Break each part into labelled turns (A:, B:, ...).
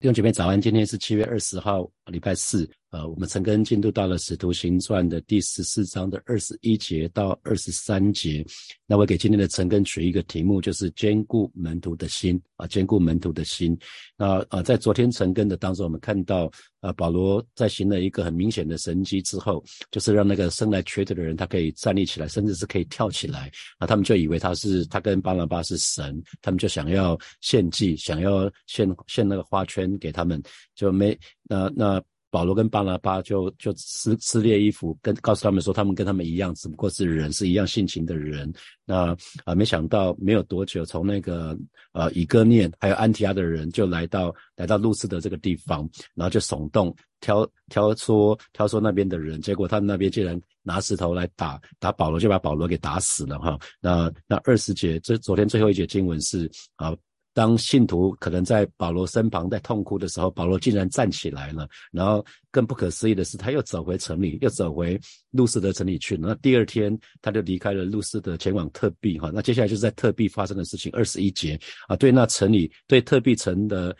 A: 弟兄姐妹早安，今天是七月二十号，礼拜四。呃，我们陈根进度到了《使徒行传》的第十四章的二十一节到二十三节。那我给今天的陈根取一个题目，就是兼顾门徒的心啊，兼顾门徒的心。那啊，在昨天陈根的当中，我们看到啊，保罗在行了一个很明显的神迹之后，就是让那个生来瘸腿的人他可以站立起来，甚至是可以跳起来。啊，他们就以为他是他跟巴拿巴是神，他们就想要献祭，想要献献那个花圈给他们，就没那那。保罗跟巴拿巴就就撕撕裂衣服，跟告诉他们说，他们跟他们一样，只不过是人，是一样性情的人。那啊，没想到没有多久，从那个呃以哥念还有安提阿的人就来到来到路斯的这个地方，然后就耸动挑挑唆挑唆那边的人，结果他们那边竟然拿石头来打打保罗，就把保罗给打死了哈。那那二十节，这昨天最后一节经文是啊。当信徒可能在保罗身旁在痛哭的时候，保罗竟然站起来了。然后更不可思议的是，他又走回城里，又走回路斯德城里去。那第二天他就离开了路斯德，前往特币哈。那接下来就是在特币发生的事情。二十一节啊，对那城里对特币城的。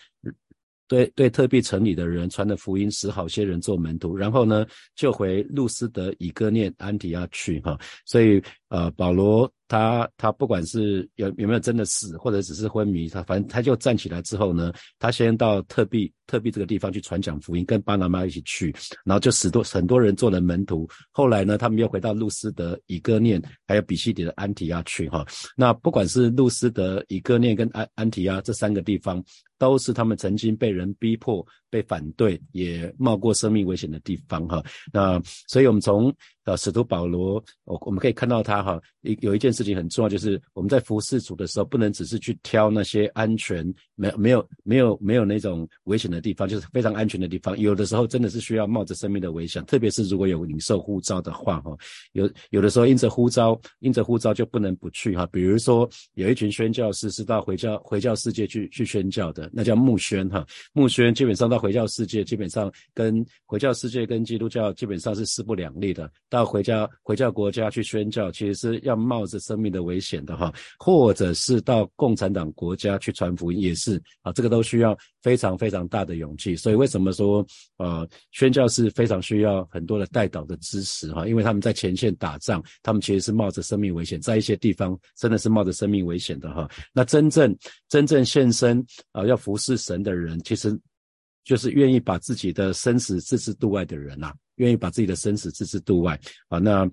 A: 对对，特币城里的人传的福音，使好些人做门徒，然后呢，就回路斯德、以哥念、安提亚去哈。所以呃，保罗他他不管是有有没有真的死，或者只是昏迷，他反正他就站起来之后呢，他先到特币特币这个地方去传讲福音，跟巴拿马一起去，然后就使多很多人做了门徒。后来呢，他们又回到路斯德、以哥念，还有比西底的安提亚去哈。那不管是路斯德、以哥念跟安安提亚这三个地方。都是他们曾经被人逼迫、被反对，也冒过生命危险的地方哈。那所以，我们从呃使徒保罗，我我们可以看到他哈，一有一件事事情很重要，就是我们在服侍主的时候，不能只是去挑那些安全、没没有没有没有那种危险的地方，就是非常安全的地方。有的时候真的是需要冒着生命的危险，特别是如果有领受呼召的话哈。有有的时候因着呼召，因着呼召就不能不去哈。比如说有一群宣教士是到回教回教世界去去宣教的。那叫木宣哈，木宣基本上到回教世界，基本上跟回教世界跟基督教基本上是势不两立的。到回教回教国家去宣教，其实是要冒着生命的危险的哈，或者是到共产党国家去传福音，也是啊，这个都需要非常非常大的勇气。所以为什么说呃宣教是非常需要很多的带导的支持哈？因为他们在前线打仗，他们其实是冒着生命危险，在一些地方真的是冒着生命危险的哈。那真正真正献身啊要。服侍神的人，其实就是愿意把自己的生死置之度外的人呐，愿意把自己的生死置之度外啊。那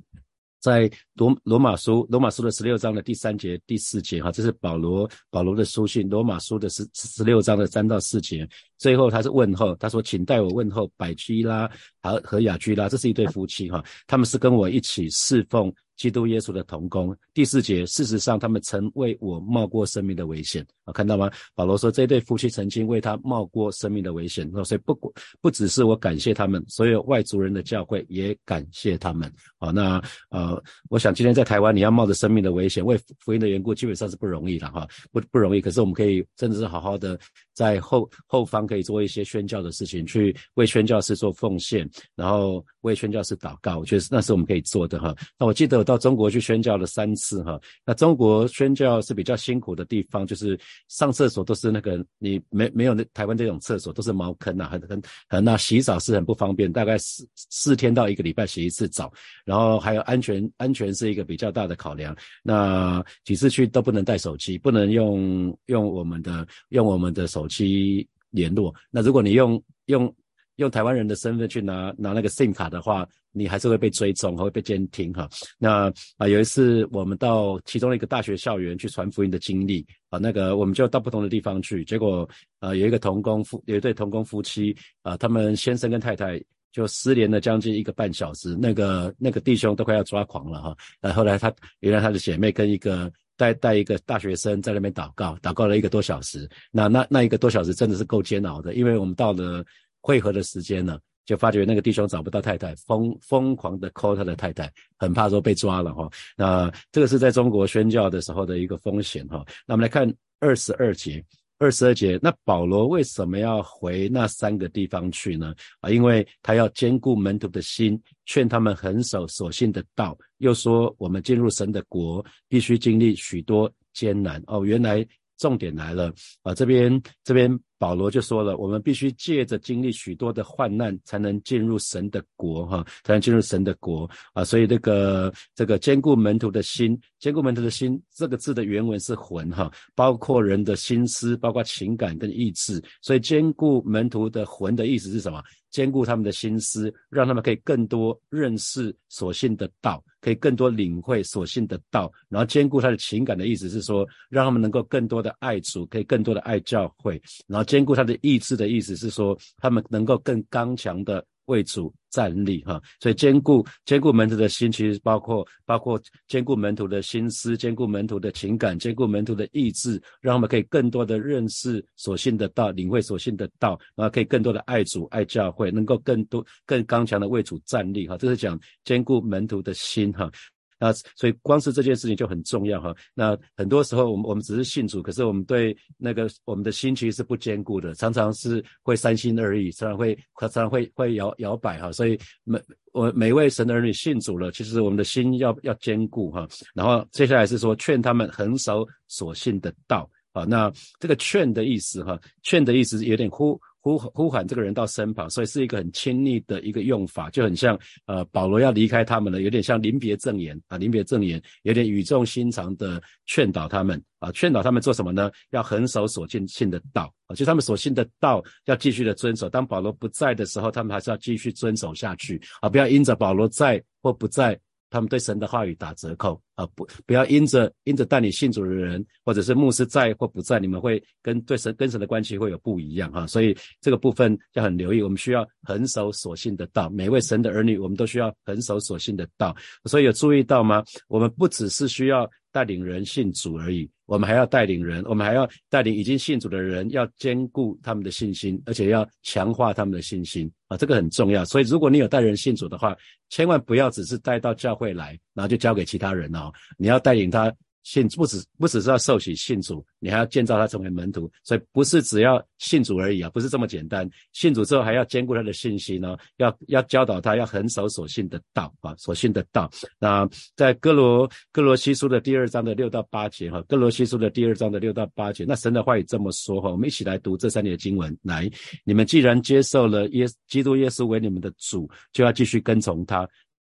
A: 在罗罗马书罗马书的十六章的第三节第四节哈，这是保罗保罗的书信，罗马书的十十六章的三到四节，最后他是问候，他说：“请代我问候百基拉和和雅居拉，这是一对夫妻哈，他们是跟我一起侍奉。”基督耶稣的同工，第四节，事实上他们曾为我冒过生命的危险啊，看到吗？保罗说这对夫妻曾经为他冒过生命的危险，那所以不不只是我感谢他们，所有外族人的教会也感谢他们啊。那呃，我想今天在台湾你要冒着生命的危险为福音的缘故，基本上是不容易的哈，不不容易。可是我们可以真的是好好的在后后方可以做一些宣教的事情，去为宣教士做奉献，然后为宣教士祷告，我觉得那是我们可以做的哈。那我记得我。到中国去宣教了三次哈，那中国宣教是比较辛苦的地方，就是上厕所都是那个你没没有那台湾这种厕所都是茅坑啊，很很很那洗澡是很不方便，大概四四天到一个礼拜洗一次澡，然后还有安全安全是一个比较大的考量，那几次去都不能带手机，不能用用我们的用我们的手机联络，那如果你用用。用台湾人的身份去拿拿那个 SIM 卡的话，你还是会被追踪，还会被监听哈。那啊，有一次我们到其中一个大学校园去传福音的经历啊，那个我们就到不同的地方去，结果啊，有一个同工夫，有一对同工夫妻啊，他们先生跟太太就失联了将近一个半小时，那个那个弟兄都快要抓狂了哈。那后来他原来他的姐妹跟一个带带一个大学生在那边祷告，祷告了一个多小时。那那那一个多小时真的是够煎熬的，因为我们到了。汇合的时间了，就发觉那个弟兄找不到太太，疯疯狂的 call 他的太太，很怕说被抓了哈。那这个是在中国宣教的时候的一个风险哈。那我们来看二十二节，二十二节，那保罗为什么要回那三个地方去呢？啊，因为他要兼顾门徒的心，劝他们恒守所信的道。又说我们进入神的国，必须经历许多艰难哦。原来重点来了啊，这边这边。保罗就说了，我们必须借着经历许多的患难，才能进入神的国，哈，才能进入神的国啊。所以这个这个坚固门徒的心，坚固门徒的心这个字的原文是魂，哈，包括人的心思，包括情感跟意志。所以坚固门徒的魂的意思是什么？兼顾他们的心思，让他们可以更多认识所信的道，可以更多领会所信的道。然后兼顾他的情感的意思是说，让他们能够更多的爱主，可以更多的爱教会。然后兼顾他的意志的意思是说，他们能够更刚强的。为主站立，哈，所以兼顾兼顾门徒的心，其实包括包括兼顾门徒的心思，兼顾门徒的情感，兼顾门徒的意志，让我们可以更多的认识所信的道，领会所信的道，然后可以更多的爱主爱教会，能够更多更刚强的为主站立，哈，这是讲兼顾门徒的心，哈。那所以光是这件事情就很重要哈。那很多时候我们我们只是信主，可是我们对那个我们的心其实是不坚固的，常常是会三心二意，常常会常常会会摇摇摆哈。所以每我每位神的儿女信主了，其实我们的心要要坚固哈。然后接下来是说劝他们恒守所信的道啊。那这个劝的意思哈，劝的意思有点呼。呼呼喊这个人到身旁，所以是一个很亲密的一个用法，就很像呃保罗要离开他们了，有点像临别赠言啊，临别赠言，有点语重心长的劝导他们啊，劝导他们做什么呢？要恒守所信信的道啊，就他们所信的道要继续的遵守。当保罗不在的时候，他们还是要继续遵守下去啊，不要因着保罗在或不在。他们对神的话语打折扣啊！不，不要因着因着带你信主的人，或者是牧师在或不在，你们会跟对神跟神的关系会有不一样哈。所以这个部分要很留意，我们需要恒守所信的道。每位神的儿女，我们都需要恒守所信的道。所以有注意到吗？我们不只是需要。带领人信主而已，我们还要带领人，我们还要带领已经信主的人，要兼顾他们的信心，而且要强化他们的信心啊，这个很重要。所以，如果你有带人信主的话，千万不要只是带到教会来，然后就交给其他人哦，你要带领他。信不只不只是要受洗信主，你还要建造他成为门徒，所以不是只要信主而已啊，不是这么简单。信主之后还要兼顾他的信心呢，要要教导他要恒守所信的道啊，所信的道。那在哥罗哥罗西书的第二章的六到八节哈，哥罗西书的第二章的六到八节，那神的话语这么说哈，我们一起来读这三节经文。来，你们既然接受了耶基督耶稣为你们的主，就要继续跟从他。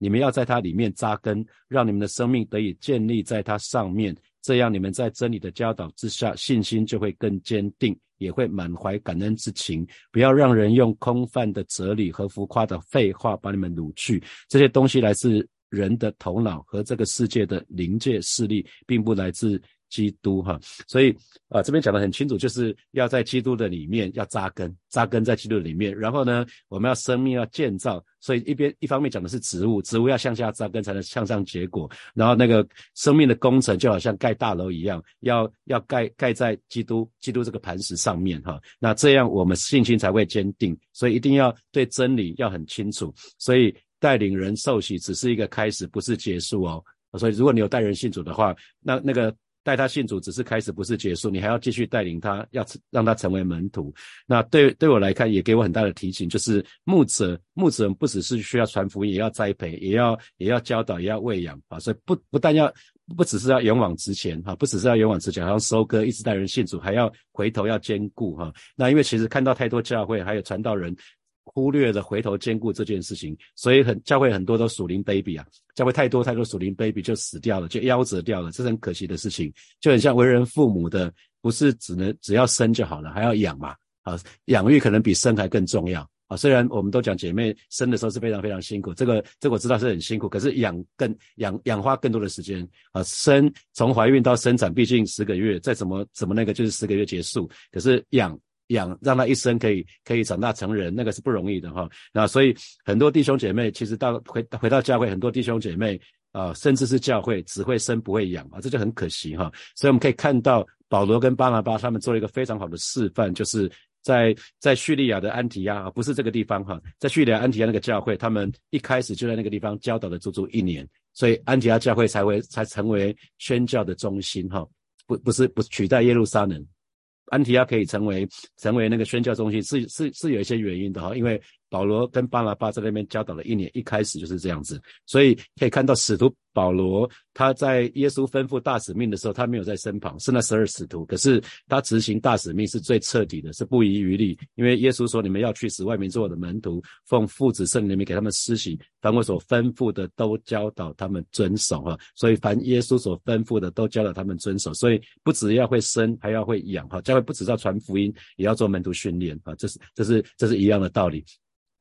A: 你们要在它里面扎根，让你们的生命得以建立在它上面，这样你们在真理的教导之下，信心就会更坚定，也会满怀感恩之情。不要让人用空泛的哲理和浮夸的废话把你们掳去。这些东西来自人的头脑和这个世界的灵界势力，并不来自。基督哈，所以啊，这边讲的很清楚，就是要在基督的里面要扎根，扎根在基督里面。然后呢，我们要生命要建造，所以一边一方面讲的是植物，植物要向下扎根才能向上结果。然后那个生命的工程就好像盖大楼一样，要要盖盖在基督基督这个磐石上面哈。那这样我们信心才会坚定。所以一定要对真理要很清楚。所以带领人受洗只是一个开始，不是结束哦。所以如果你有带人信主的话，那那个。带他信主只是开始，不是结束，你还要继续带领他，要让他成为门徒。那对对我来看，也给我很大的提醒，就是牧者，牧者不只是需要传福音，也要栽培，也要也要教导，也要喂养啊。所以不不但要不只是要勇往直前哈，不只是要勇往直前，还要收割，一直带人信主，还要回头要兼顾哈。那因为其实看到太多教会还有传道人。忽略了回头兼顾这件事情，所以很教会很多都属灵 baby 啊，教会太多太多属灵 baby 就死掉了，就夭折掉了，这是很可惜的事情。就很像为人父母的，不是只能只要生就好了，还要养嘛啊，养育可能比生还更重要啊。虽然我们都讲姐妹生的时候是非常非常辛苦，这个这我知道是很辛苦，可是养更养养花更多的时间啊。生从怀孕到生产，毕竟十个月，再怎么怎么那个就是十个月结束，可是养。养让他一生可以可以长大成人，那个是不容易的哈。那所以很多弟兄姐妹其实到回回到教会，很多弟兄姐妹啊，甚至是教会只会生不会养啊，这就很可惜哈。所以我们可以看到保罗跟巴拿巴他们做了一个非常好的示范，就是在在叙利亚的安提亚啊，不是这个地方哈，在叙利亚安提亚那个教会，他们一开始就在那个地方教导了足足一年，所以安提亚教会才会才成为宣教的中心哈，不不是不取代耶路撒冷。安提亚可以成为成为那个宣教中心，是是是有一些原因的哈，因为保罗跟巴拿巴在那边教导了一年，一开始就是这样子，所以可以看到使徒保罗他在耶稣吩咐大使命的时候，他没有在身旁，是那十二使徒，可是他执行大使命是最彻底的，是不遗余力，因为耶稣说你们要去使外面做我的门徒，奉父子圣灵给他们施洗，凡我所吩咐的都教导他们遵守哈，所以凡耶稣所吩咐的都教导他们遵守，所以不只要会生，还要会养哈，教会不只要传福音，也要做门徒训练啊，这是这是这是一样的道理。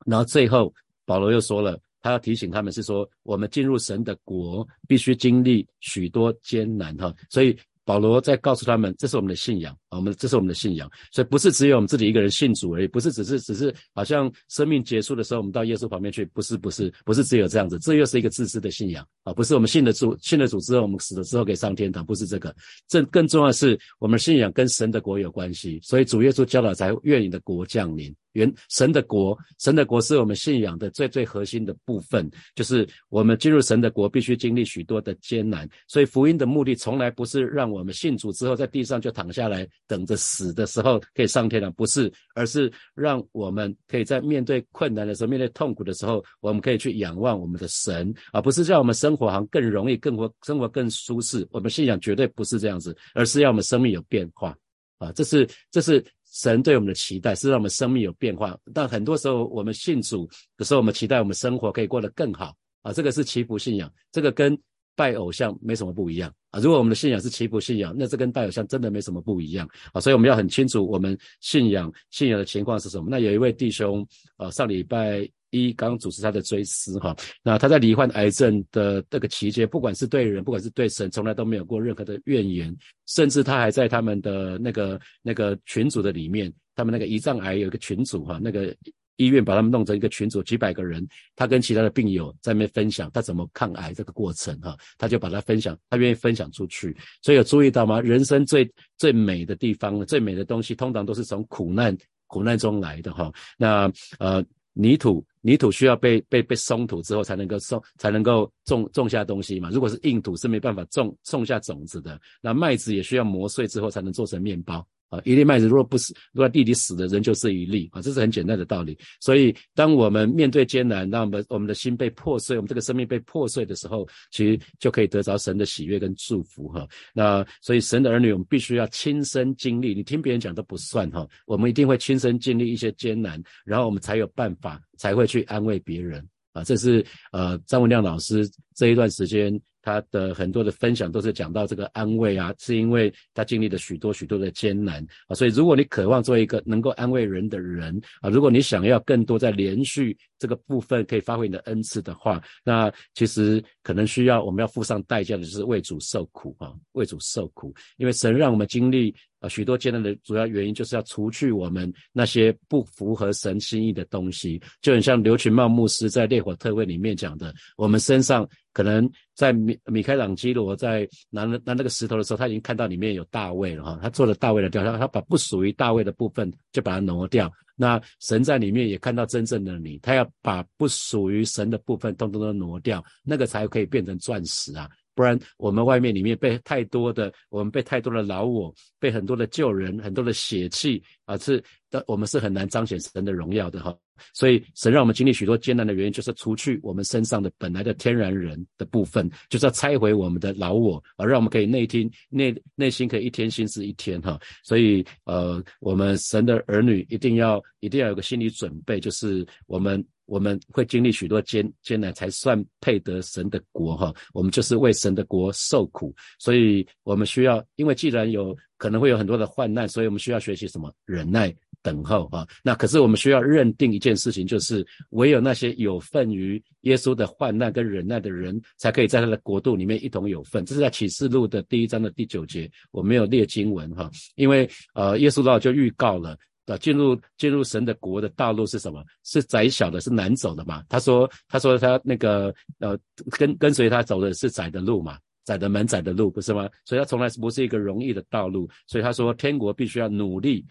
A: 然后最后，保罗又说了，他要提醒他们是说，我们进入神的国，必须经历许多艰难哈。所以保罗在告诉他们，这是我们的信仰，我们这是我们的信仰。所以不是只有我们自己一个人信主而已，不是只是只是好像生命结束的时候，我们到耶稣旁边去，不是不是不是只有这样子，这又是一个自私的信仰啊，不是我们信了主，信了主之后，我们死了之后可以上天堂，不是这个。这更重要的是，我们信仰跟神的国有关系，所以主耶稣教导才愿你的国降临。原神的国，神的国是我们信仰的最最核心的部分，就是我们进入神的国必须经历许多的艰难。所以福音的目的从来不是让我们信主之后在地上就躺下来等着死的时候可以上天堂，不是，而是让我们可以在面对困难的时候、面对痛苦的时候，我们可以去仰望我们的神，而不是让我们生活好像更容易、更活生活更舒适。我们信仰绝对不是这样子，而是要我们生命有变化啊！这是这是。神对我们的期待是让我们生命有变化，但很多时候我们信主的时候，我们期待我们生活可以过得更好啊。这个是祈福信仰，这个跟拜偶像没什么不一样啊。如果我们的信仰是祈福信仰，那这跟拜偶像真的没什么不一样啊。所以我们要很清楚我们信仰信仰的情况是什么。那有一位弟兄啊，上礼拜。一刚主持他的追思哈，那他在罹患癌症的这个期间，不管是对人，不管是对神，从来都没有过任何的怨言，甚至他还在他们的那个那个群组的里面，他们那个胰脏癌有一个群组哈，那个医院把他们弄成一个群组，几百个人，他跟其他的病友在那边分享他怎么抗癌这个过程哈，他就把它分享，他愿意分享出去，所以有注意到吗？人生最最美的地方，最美的东西，通常都是从苦难苦难中来的哈，那呃。泥土，泥土需要被被被松土之后才能够松，才能够种种下东西嘛。如果是硬土，是没办法种种下种子的。那麦子也需要磨碎之后才能做成面包。啊，一粒麦子如果不死，如果地里死的人就是一粒啊，这是很简单的道理。所以，当我们面对艰难，那我们我们的心被破碎，我们这个生命被破碎的时候，其实就可以得着神的喜悦跟祝福哈。那所以，神的儿女，我们必须要亲身经历，你听别人讲都不算哈，我们一定会亲身经历一些艰难，然后我们才有办法，才会去安慰别人啊。这是呃张文亮老师这一段时间。他的很多的分享都是讲到这个安慰啊，是因为他经历了许多许多的艰难啊，所以如果你渴望做一个能够安慰人的人啊，如果你想要更多在连续这个部分可以发挥你的恩赐的话，那其实可能需要我们要付上代价的就是为主受苦啊，为主受苦，因为神让我们经历。啊，许多艰难的主要原因就是要除去我们那些不符合神心意的东西，就很像刘群茂牧师在烈火特会里面讲的，我们身上可能在米米开朗基罗在拿拿那个石头的时候，他已经看到里面有大卫了哈，他做了大卫的雕像，他把不属于大卫的部分就把它挪掉。那神在里面也看到真正的你，他要把不属于神的部分通通都挪掉，那个才可以变成钻石啊。不然，我们外面里面被太多的，我们被太多的老我，被很多的旧人，很多的血气啊，是的，我们是很难彰显神的荣耀的哈。所以，神让我们经历许多艰难的原因，就是除去我们身上的本来的天然人的部分，就是要拆毁我们的老我，而让我们可以内听内内心可以一天心思一天哈。所以，呃，我们神的儿女一定要一定要有个心理准备，就是我们。我们会经历许多艰艰难，才算配得神的国哈。我们就是为神的国受苦，所以我们需要，因为既然有可能会有很多的患难，所以我们需要学习什么忍耐等候哈。那可是我们需要认定一件事情，就是唯有那些有份于耶稣的患难跟忍耐的人，才可以在他的国度里面一同有份。这是在启示录的第一章的第九节，我没有列经文哈，因为呃，耶稣老就预告了。啊进入进入神的国的道路是什么？是窄小的，是难走的嘛？他说，他说他那个呃，跟跟随他走的是窄的路嘛，窄的门窄的路，不是吗？所以他从来是不是一个容易的道路？所以他说，天国必须要努力，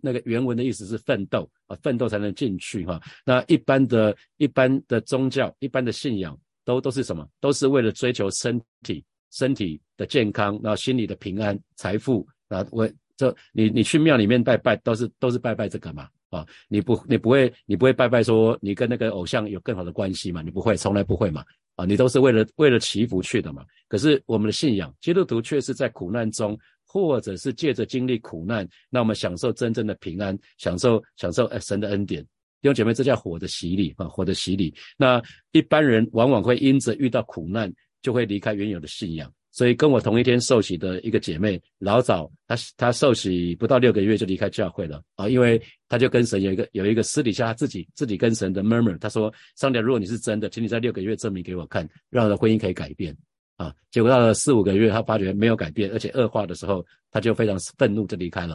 A: 那个原文的意思是奋斗啊，奋斗才能进去哈。那一般的一般的宗教，一般的信仰，都都是什么？都是为了追求身体身体的健康，然后心理的平安、财富啊，为。这你你去庙里面拜拜都是都是拜拜这个嘛啊，你不你不会你不会拜拜说你跟那个偶像有更好的关系嘛？你不会，从来不会嘛。啊，你都是为了为了祈福去的嘛。可是我们的信仰，基督徒却是在苦难中，或者是借着经历苦难，那我们享受真正的平安，享受享受呃神的恩典。弟兄姐妹，这叫火的洗礼啊，火的洗礼。那一般人往往会因着遇到苦难，就会离开原有的信仰。所以跟我同一天受洗的一个姐妹，老早她她受洗不到六个月就离开教会了啊，因为她就跟神有一个有一个私底下她自己自己跟神的 murmur，她说：上帝，如果你是真的，请你在六个月证明给我看，让我的婚姻可以改变啊。结果到了四五个月，她发觉没有改变，而且恶化的时候，她就非常愤怒就离开了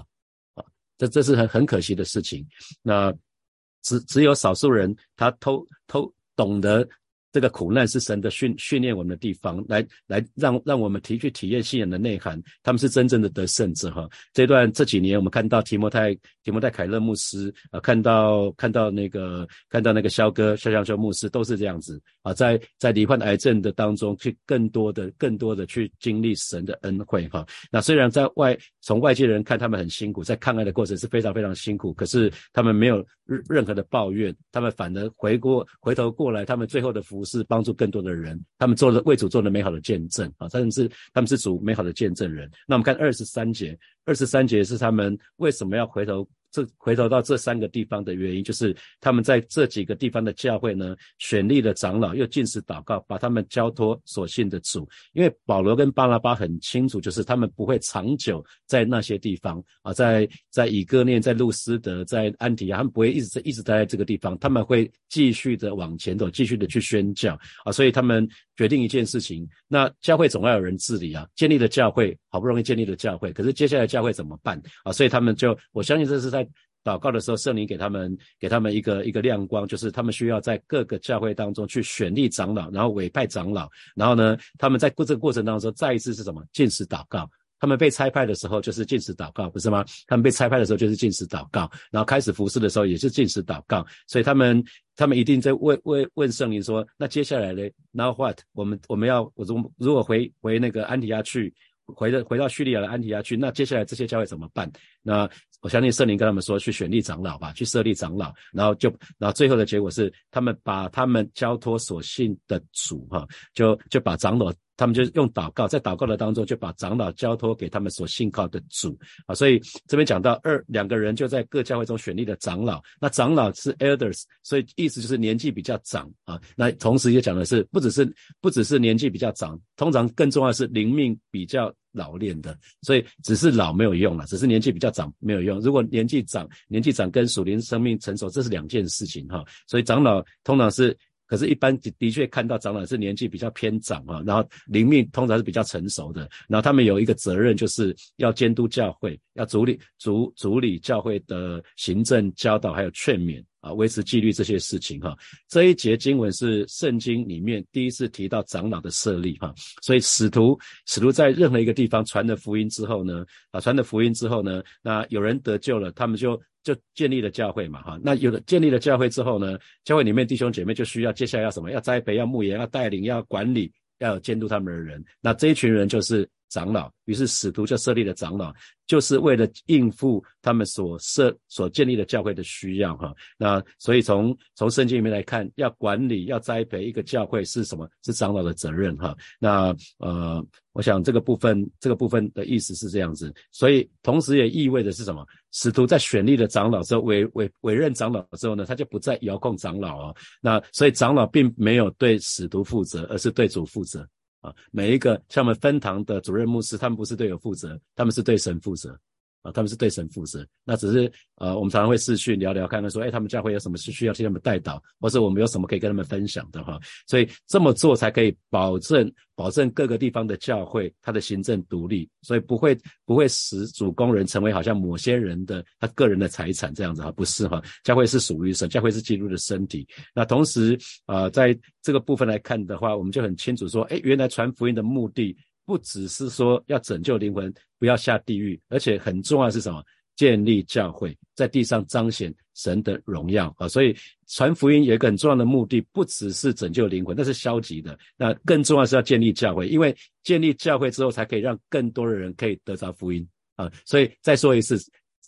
A: 啊。这这是很很可惜的事情。那只只有少数人，他偷偷懂得。这个苦难是神的训训练我们的地方，来来让让我们提去体验信仰的内涵。他们是真正的得胜者哈。这段这几年，我们看到提摩太提摩太凯勒牧师啊，看到看到那个看到那个肖哥肖肖肖牧师都是这样子啊，在在罹患癌症的当中，去更多的更多的去经历神的恩惠哈。那虽然在外从外界人看他们很辛苦，在抗癌的过程是非常非常辛苦，可是他们没有任任何的抱怨，他们反而回过回头过来，他们最后的服是帮助更多的人，他们做了为主做了美好的见证啊！他们是他们是主美好的见证人。那我们看二十三节，二十三节是他们为什么要回头？这回头到这三个地方的原因，就是他们在这几个地方的教会呢，选立了长老，又进食祷告，把他们交托所信的主。因为保罗跟巴拉巴很清楚，就是他们不会长久在那些地方啊，在在以哥念、在路斯德、在安提亚，他们不会一直在一直待在这个地方，他们会继续的往前走，继续的去宣教啊。所以他们决定一件事情，那教会总要有人治理啊，建立了教会，好不容易建立了教会，可是接下来教会怎么办啊？所以他们就，我相信这是在。祷告的时候，圣灵给他们给他们一个一个亮光，就是他们需要在各个教会当中去选立长老，然后委派长老，然后呢，他们在过这个过程当中，再一次是什么？进食祷告。他们被差派的时候就是进食祷告，不是吗？他们被差派的时候就是进食祷告，然后开始服侍的时候也是进食祷告。所以他们他们一定在问问问圣灵说：那接下来呢？Now what？我们我们要我如如果回回那个安提亚去？回到回到叙利亚的安提亚去，那接下来这些教会怎么办？那我相信圣灵跟他们说，去选立长老吧，去设立长老，然后就，然后最后的结果是，他们把他们交托所信的主，哈，就就把长老。他们就用祷告，在祷告的当中，就把长老交托给他们所信靠的主啊。所以这边讲到二两个人就在各教会中选立的长老，那长老是 elders，所以意思就是年纪比较长啊。那同时也讲的是，不只是不只是年纪比较长，通常更重要是灵命比较老练的。所以只是老没有用了，只是年纪比较长没有用。如果年纪长，年纪长跟属灵生命成熟，这是两件事情哈。所以长老通常是。可是，一般的的确看到长老是年纪比较偏长啊，然后灵命通常是比较成熟的，然后他们有一个责任，就是要监督教会，要主理主主理教会的行政教导，还有劝勉啊，维持纪律这些事情哈。这一节经文是圣经里面第一次提到长老的设立哈，所以使徒使徒在任何一个地方传了福音之后呢，啊，传了福音之后呢，那有人得救了，他们就。就建立了教会嘛，哈，那有了建立了教会之后呢，教会里面弟兄姐妹就需要接下来要什么？要栽培，要牧养，要带领，要管理，要监督他们的人。那这一群人就是长老，于是使徒就设立了长老，就是为了应付他们所设所建立的教会的需要，哈。那所以从从圣经里面来看，要管理，要栽培一个教会是什么？是长老的责任，哈。那呃。我想这个部分，这个部分的意思是这样子，所以同时也意味着是什么？使徒在选立了长老之后，委委委任长老之后呢，他就不再遥控长老哦。那所以长老并没有对使徒负责，而是对主负责啊。每一个像我们分堂的主任牧师，他们不是对我负责，他们是对神负责。啊，他们是对神负责，那只是呃，我们常常会视讯聊聊，看看说，哎，他们教会有什么事需要替他们代祷，或者我们有什么可以跟他们分享的哈，所以这么做才可以保证保证各个地方的教会它的行政独立，所以不会不会使主工人成为好像某些人的他个人的财产这样子哈，不是哈，教会是属于神，教会是基督的身体。那同时啊，在这个部分来看的话，我们就很清楚说，哎，原来传福音的目的。不只是说要拯救灵魂，不要下地狱，而且很重要是什么？建立教会，在地上彰显神的荣耀啊！所以传福音有一个很重要的目的，不只是拯救灵魂，那是消极的。那更重要是要建立教会，因为建立教会之后，才可以让更多的人可以得着福音啊！所以再说一次，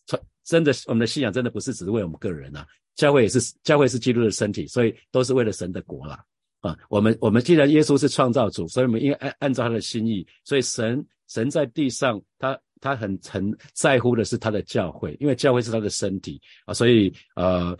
A: 传真的我们的信仰真的不是只是为我们个人啊，教会也是教会是基督的身体，所以都是为了神的国啦。啊。我们我们既然耶稣是创造主，所以我们应该按按照他的心意，所以神神在地上，他他很很在乎的是他的教会，因为教会是他的身体啊，所以呃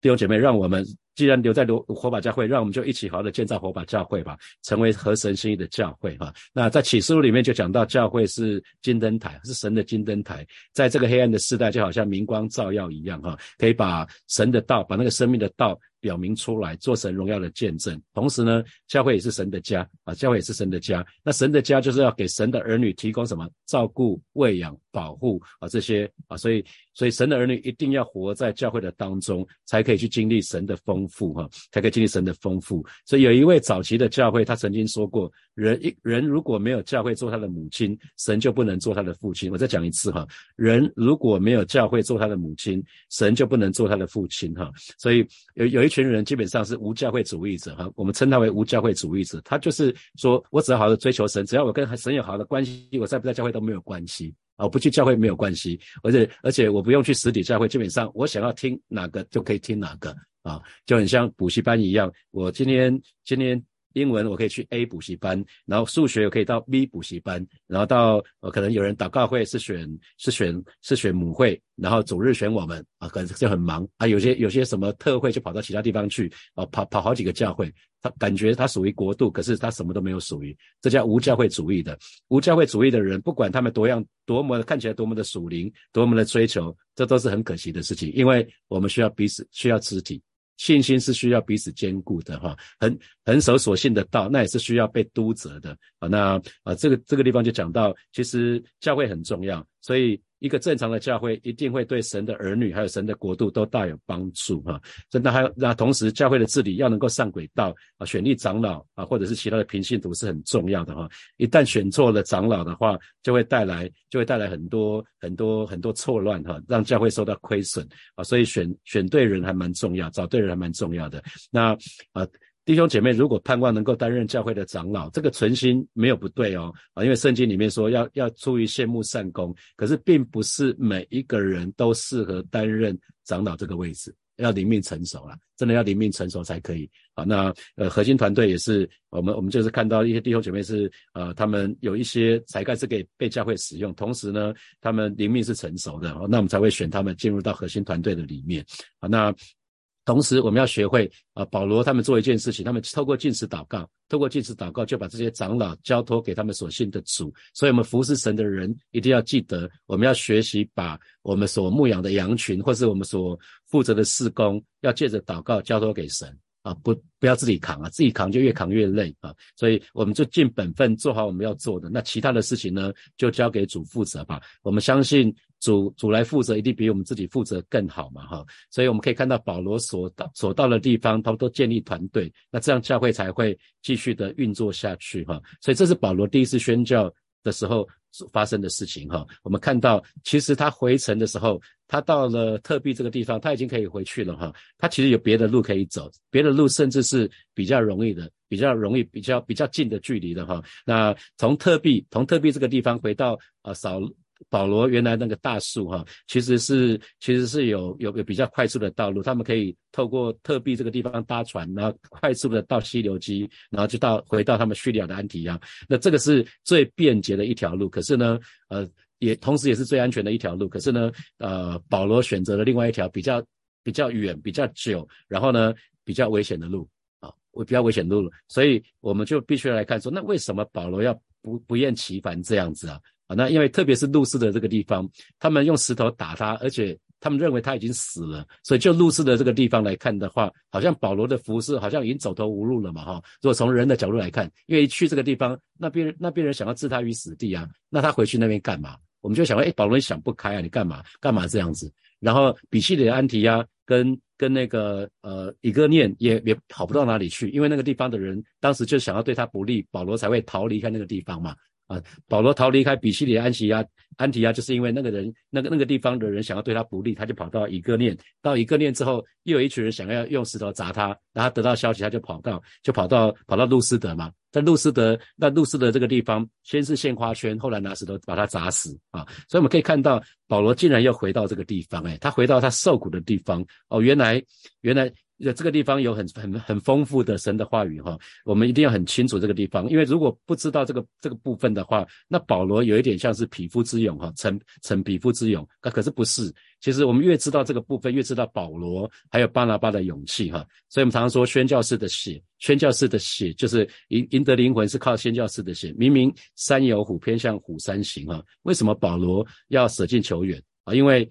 A: 弟兄姐妹，让我们。既然留在火火把教会，让我们就一起好好的建造火把教会吧，成为合神心意的教会哈。那在启示录里面就讲到，教会是金灯台，是神的金灯台，在这个黑暗的时代，就好像明光照耀一样哈，可以把神的道，把那个生命的道。表明出来，做神荣耀的见证。同时呢，教会也是神的家啊，教会也是神的家。那神的家就是要给神的儿女提供什么？照顾、喂养、保护啊，这些啊，所以，所以神的儿女一定要活在教会的当中，才可以去经历神的丰富哈，才可以经历神的丰富。所以有一位早期的教会，他曾经说过：人一人如果没有教会做他的母亲，神就不能做他的父亲。我再讲一次哈，人如果没有教会做他的母亲，神就不能做他的父亲哈。所以有有一。一群人基本上是无教会主义者哈，我们称他为无教会主义者。他就是说我只要好好追求神，只要我跟神有好的关系，我在不在教会都没有关系啊，不去教会没有关系，而且而且我不用去实体教会，基本上我想要听哪个就可以听哪个啊，就很像补习班一样。我今天今天。英文我可以去 A 补习班，然后数学我可以到 B 补习班，然后到呃可能有人祷告会是选是选是选母会，然后主日选我们啊，可能就很忙啊。有些有些什么特会就跑到其他地方去啊，跑跑好几个教会，他感觉他属于国度，可是他什么都没有属于，这叫无教会主义的。无教会主义的人，不管他们多样多么的看起来多么的属灵，多么的追求，这都是很可惜的事情，因为我们需要彼此需要肢体。信心是需要彼此兼顾的哈，很很守所信的道，那也是需要被督责的啊。那啊，这个这个地方就讲到，其实教会很重要，所以。一个正常的教会一定会对神的儿女还有神的国度都大有帮助哈。真的还有那同时教会的治理要能够上轨道啊，选立长老啊，或者是其他的平信徒是很重要的哈。一旦选错了长老的话，就会带来就会带来很多很多很多错乱哈，让教会受到亏损啊。所以选选对人还蛮重要，找对人还蛮重要的。那啊。弟兄姐妹，如果盼望能够担任教会的长老，这个存心没有不对哦啊，因为圣经里面说要要出于羡慕善功，可是并不是每一个人都适合担任长老这个位置，要灵命成熟了，真的要灵命成熟才可以啊。那呃，核心团队也是我们我们就是看到一些弟兄姐妹是呃，他们有一些才干是可以被教会使用，同时呢，他们灵命是成熟的，那我们才会选他们进入到核心团队的里面啊。那同时，我们要学会啊，保罗他们做一件事情，他们透过进食祷告，透过进食祷告，就把这些长老交托给他们所信的主。所以，我们服侍神的人一定要记得，我们要学习把我们所牧养的羊群，或是我们所负责的事工，要借着祷告交托给神啊，不不要自己扛啊，自己扛就越扛越累啊。所以，我们就尽本分做好我们要做的，那其他的事情呢，就交给主负责吧。我们相信。主主来负责，一定比我们自己负责更好嘛，哈，所以我们可以看到保罗所到所到的地方，他们都建立团队，那这样教会才会继续的运作下去，哈，所以这是保罗第一次宣教的时候发生的事情，哈，我们看到其实他回程的时候，他到了特币这个地方，他已经可以回去了，哈，他其实有别的路可以走，别的路甚至是比较容易的，比较容易、比较比较近的距离的，哈，那从特币从特币这个地方回到啊扫。保罗原来那个大树哈，其实是其实是有有有比较快速的道路，他们可以透过特币这个地方搭船，然后快速的到溪流基，然后就到回到他们叙利亚的安提亚。那这个是最便捷的一条路，可是呢，呃，也同时也是最安全的一条路。可是呢，呃，保罗选择了另外一条比较比较远、比较久，然后呢比较危险的路啊，比较危险的路。所以我们就必须来看说，那为什么保罗要不不厌其烦这样子啊？啊，那因为特别是路斯的这个地方，他们用石头打他，而且他们认为他已经死了，所以就路斯的这个地方来看的话，好像保罗的服饰好像已经走投无路了嘛，哈。如果从人的角度来看，因为去这个地方，那边那边人想要置他于死地啊，那他回去那边干嘛？我们就想说，哎，保罗你想不开啊，你干嘛干嘛这样子？然后比西里安提亚跟跟那个呃以哥念也也跑不到哪里去，因为那个地方的人当时就想要对他不利，保罗才会逃离开那个地方嘛。啊。保罗逃离开比西里安提亚，安提亚就是因为那个人那个那个地方的人想要对他不利，他就跑到以哥念。到以哥念之后，又有一群人想要用石头砸他，然后得到消息，他就跑到就跑到跑到路斯德嘛。在路斯德那路斯德这个地方，先是献花圈，后来拿石头把他砸死啊。所以我们可以看到保罗竟然又回到这个地方，哎，他回到他受苦的地方哦，原来原来。这个地方有很很很丰富的神的话语哈，我们一定要很清楚这个地方，因为如果不知道这个这个部分的话，那保罗有一点像是匹夫之勇哈，逞逞匹夫之勇，那可是不是。其实我们越知道这个部分，越知道保罗还有巴拿巴的勇气哈。所以我们常常说宣教士的血，宣教士的血就是赢赢得灵魂是靠宣教士的血。明明山有虎，偏向虎山行哈。为什么保罗要舍近求远啊？因为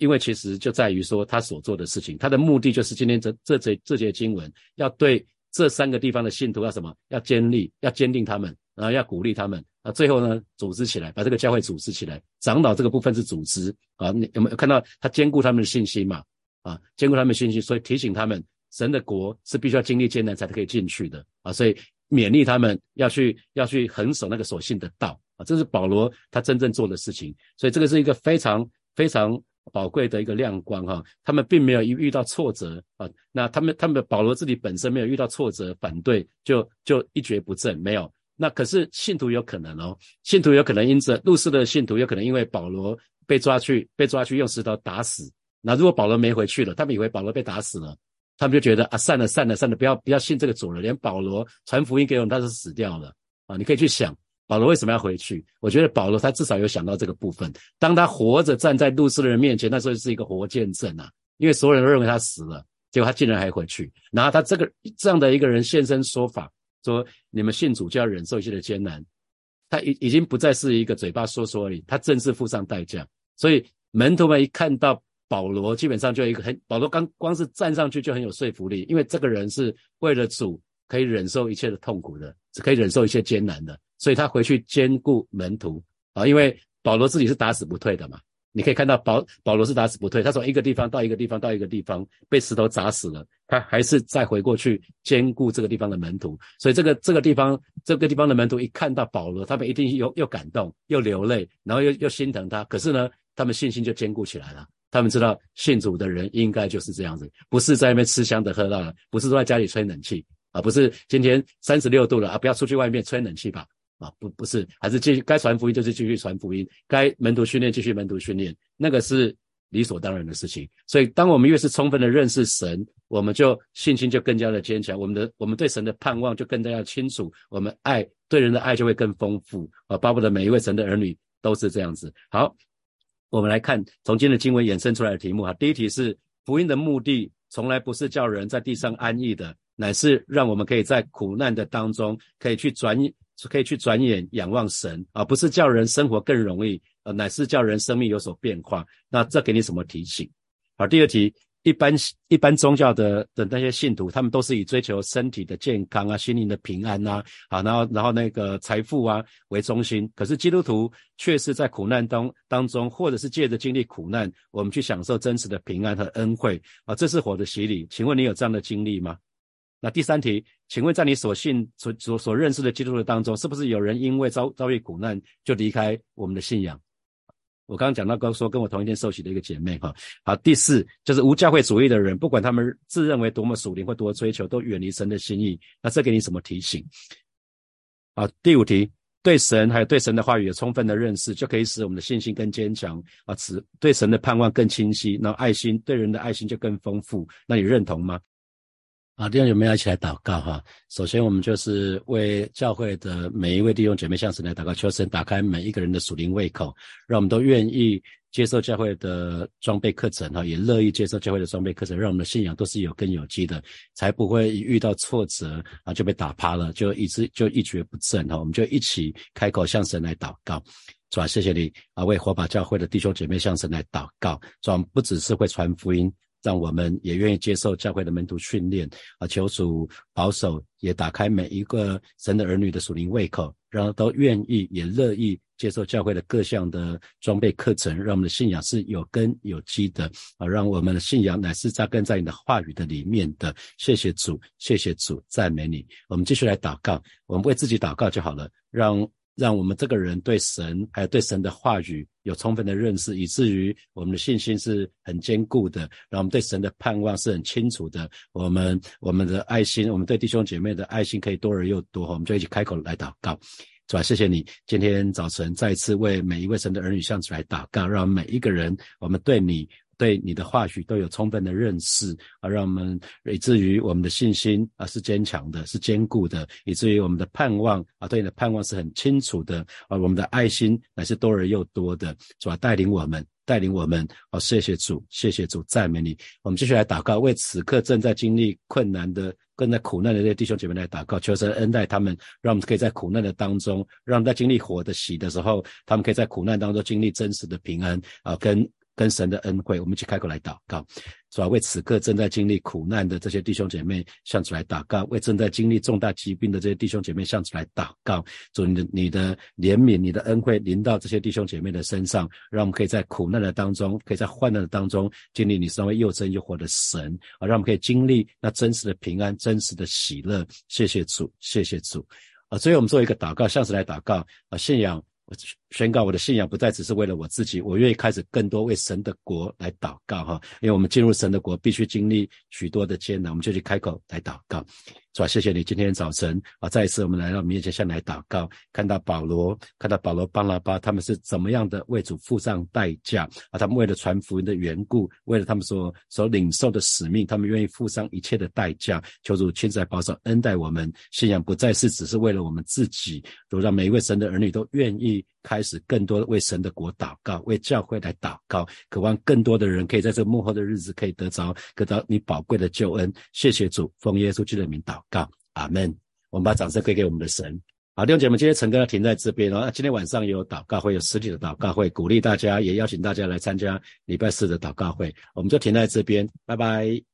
A: 因为其实就在于说，他所做的事情，他的目的就是今天这这这这节经文要对这三个地方的信徒要什么？要坚立，要坚定他们，然后要鼓励他们啊。最后呢，组织起来，把这个教会组织起来。长老这个部分是组织啊，你有没有看到他兼顾他们的信心嘛？啊，兼顾他们的信心，所以提醒他们，神的国是必须要经历艰难才可以进去的啊。所以勉励他们要去要去横守那个所信的道啊。这是保罗他真正做的事情。所以这个是一个非常非常。宝贵的一个亮光哈，他们并没有遇到挫折啊，那他们他们保罗自己本身没有遇到挫折反对，就就一蹶不振没有。那可是信徒有可能哦，信徒有可能因着路斯的信徒有可能因为保罗被抓去被抓去用石头打死，那如果保罗没回去了，他们以为保罗被打死了，他们就觉得啊，散了散了散了，不要不要信这个主了，连保罗传福音给我们他是死掉了啊，你可以去想。保罗为什么要回去？我觉得保罗他至少有想到这个部分。当他活着站在路斯的人面前，那时候是一个活见证啊，因为所有人都认为他死了，结果他竟然还回去。然后他这个这样的一个人现身说法，说你们信主就要忍受一些的艰难。他已已经不再是一个嘴巴说说而已，他正式付上代价。所以门徒们一看到保罗，基本上就一个很保罗刚光是站上去就很有说服力，因为这个人是为了主可以忍受一切的痛苦的，是可以忍受一切艰难的。所以他回去兼顾门徒啊，因为保罗自己是打死不退的嘛。你可以看到保保罗是打死不退，他从一个地方到一个地方到一个地方被石头砸死了，他还是再回过去兼顾这个地方的门徒。所以这个这个地方这个地方的门徒一看到保罗，他们一定又又感动又流泪，然后又又心疼他。可是呢，他们信心就坚固起来了。他们知道信主的人应该就是这样子，不是在那边吃香的喝辣的，不是坐在家里吹冷气啊，不是今天三十六度了啊，不要出去外面吹冷气吧。啊，不不是，还是继续该传福音就是继续传福音，该门徒训练继续门徒训练，那个是理所当然的事情。所以，当我们越是充分的认识神，我们就信心就更加的坚强，我们的我们对神的盼望就更加要清楚，我们爱对人的爱就会更丰富。啊，巴不得每一位神的儿女都是这样子。好，我们来看从今天的经文衍生出来的题目哈。第一题是福音的目的从来不是叫人在地上安逸的，乃是让我们可以在苦难的当中可以去转。可以去转眼仰望神啊，不是叫人生活更容易，呃，乃是叫人生命有所变化。那这给你什么提醒？好，第二题，一般一般宗教的的那些信徒，他们都是以追求身体的健康啊、心灵的平安呐，啊，然后然后那个财富啊为中心。可是基督徒却是在苦难当当中，或者是借着经历苦难，我们去享受真实的平安和恩惠啊，这是火的洗礼。请问你有这样的经历吗？那第三题，请问在你所信所所所认识的基督徒当中，是不是有人因为遭遭遇苦难就离开我们的信仰？我刚刚讲到，刚说跟我同一天受洗的一个姐妹哈。好，第四就是无教会主义的人，不管他们自认为多么属灵或多追求，都远离神的心意。那这给你什么提醒？好，第五题，对神还有对神的话语有充分的认识，就可以使我们的信心更坚强啊，使对神的盼望更清晰，那爱心对人的爱心就更丰富。那你认同吗？啊，弟兄姐妹一起来祷告哈。首先，我们就是为教会的每一位弟兄姐妹向神来祷告，求神打开每一个人的属灵胃口，让我们都愿意接受教会的装备课程哈，也乐意接受教会的装备课程，让我们的信仰都是有根有基的，才不会遇到挫折啊就被打趴了，就一直就一蹶不振哈。我们就一起开口向神来祷告，主啊，谢谢你啊，为火把教会的弟兄姐妹向神来祷告，主不只是会传福音。让我们也愿意接受教会的门徒训练啊！求主保守，也打开每一个神的儿女的属灵胃口，让都愿意也乐意接受教会的各项的装备课程，让我们的信仰是有根有基的啊！让我们的信仰乃是扎根在你的话语的里面的。谢谢主，谢谢主，赞美你。我们继续来祷告，我们为自己祷告就好了，让让我们这个人对神还有对神的话语有充分的认识，以至于我们的信心是很坚固的，让我们对神的盼望是很清楚的。我们我们的爱心，我们对弟兄姐妹的爱心可以多而又多。我们就一起开口来祷告，是吧？谢谢你今天早晨再一次为每一位神的儿女向主来祷告，让每一个人我们对你。对你的话语都有充分的认识啊，让我们以至于我们的信心啊是坚强的，是坚固的，以至于我们的盼望啊对你的盼望是很清楚的啊，我们的爱心乃是多而又多的，是吧？带领我们，带领我们好！谢谢主，谢谢主，赞美你。我们继续来祷告，为此刻正在经历困难的、正在苦难的这些弟兄姐妹来祷告，求神恩待他们，让我们可以在苦难的当中，让在经历火的喜的时候，他们可以在苦难当中经历真实的平安啊，跟。跟神的恩惠，我们一起开口来祷告，是吧？为此刻正在经历苦难的这些弟兄姐妹向主来祷告，为正在经历重大疾病的这些弟兄姐妹向主来祷告。主你的你的怜悯、你的恩惠临到这些弟兄姐妹的身上，让我们可以在苦难的当中，可以在患难的当中经历你身为又真又活的神啊！让我们可以经历那真实的平安、真实的喜乐。谢谢主，谢谢主啊！所以我们做一个祷告，向神来祷告啊！信仰。宣告我的信仰不再只是为了我自己，我愿意开始更多为神的国来祷告哈，因为我们进入神的国必须经历许多的艰难，我们就去开口来祷告。是吧？谢谢你今天早晨啊，再一次我们来到面前向来祷告，看到保罗，看到保罗、巴拉巴他们是怎么样的为主付上代价啊？他们为了传福音的缘故，为了他们所所领受的使命，他们愿意付上一切的代价。求主亲自来保守恩待我们，信仰不再是只是为了我们自己，都让每一位神的儿女都愿意开始更多的为神的国祷告，为教会来祷告，渴望更多的人可以在这幕后的日子可以得着得到你宝贵的救恩。谢谢主，奉耶稣基督的名祷。告阿门，我们把掌声归给我们的神。好，弟兄姐妹，今天陈哥要停在这边哦。今天晚上有祷告会，有实体的祷告会，鼓励大家，也邀请大家来参加礼拜四的祷告会。我们就停在这边，拜拜。